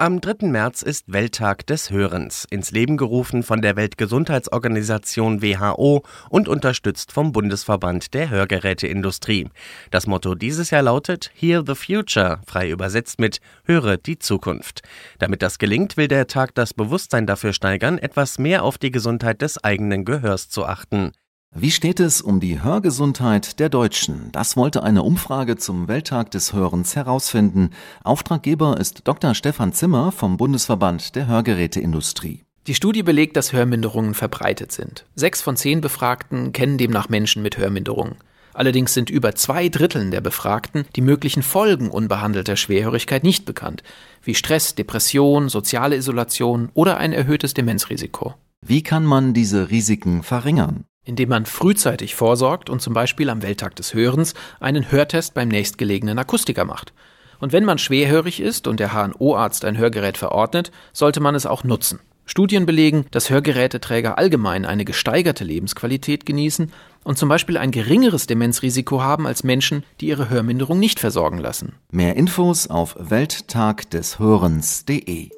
Am 3. März ist Welttag des Hörens, ins Leben gerufen von der Weltgesundheitsorganisation WHO und unterstützt vom Bundesverband der Hörgeräteindustrie. Das Motto dieses Jahr lautet Hear the Future, frei übersetzt mit Höre die Zukunft. Damit das gelingt, will der Tag das Bewusstsein dafür steigern, etwas mehr auf die Gesundheit des eigenen Gehörs zu achten. Wie steht es um die Hörgesundheit der Deutschen? Das wollte eine Umfrage zum Welttag des Hörens herausfinden. Auftraggeber ist Dr. Stefan Zimmer vom Bundesverband der Hörgeräteindustrie. Die Studie belegt, dass Hörminderungen verbreitet sind. Sechs von zehn Befragten kennen demnach Menschen mit Hörminderungen. Allerdings sind über zwei Dritteln der Befragten die möglichen Folgen unbehandelter Schwerhörigkeit nicht bekannt, wie Stress, Depression, soziale Isolation oder ein erhöhtes Demenzrisiko. Wie kann man diese Risiken verringern? Indem man frühzeitig vorsorgt und zum Beispiel am Welttag des Hörens einen Hörtest beim nächstgelegenen Akustiker macht. Und wenn man schwerhörig ist und der HNO-Arzt ein Hörgerät verordnet, sollte man es auch nutzen. Studien belegen, dass Hörgeräteträger allgemein eine gesteigerte Lebensqualität genießen und zum Beispiel ein geringeres Demenzrisiko haben als Menschen, die ihre Hörminderung nicht versorgen lassen. Mehr Infos auf welttagdeshörens.de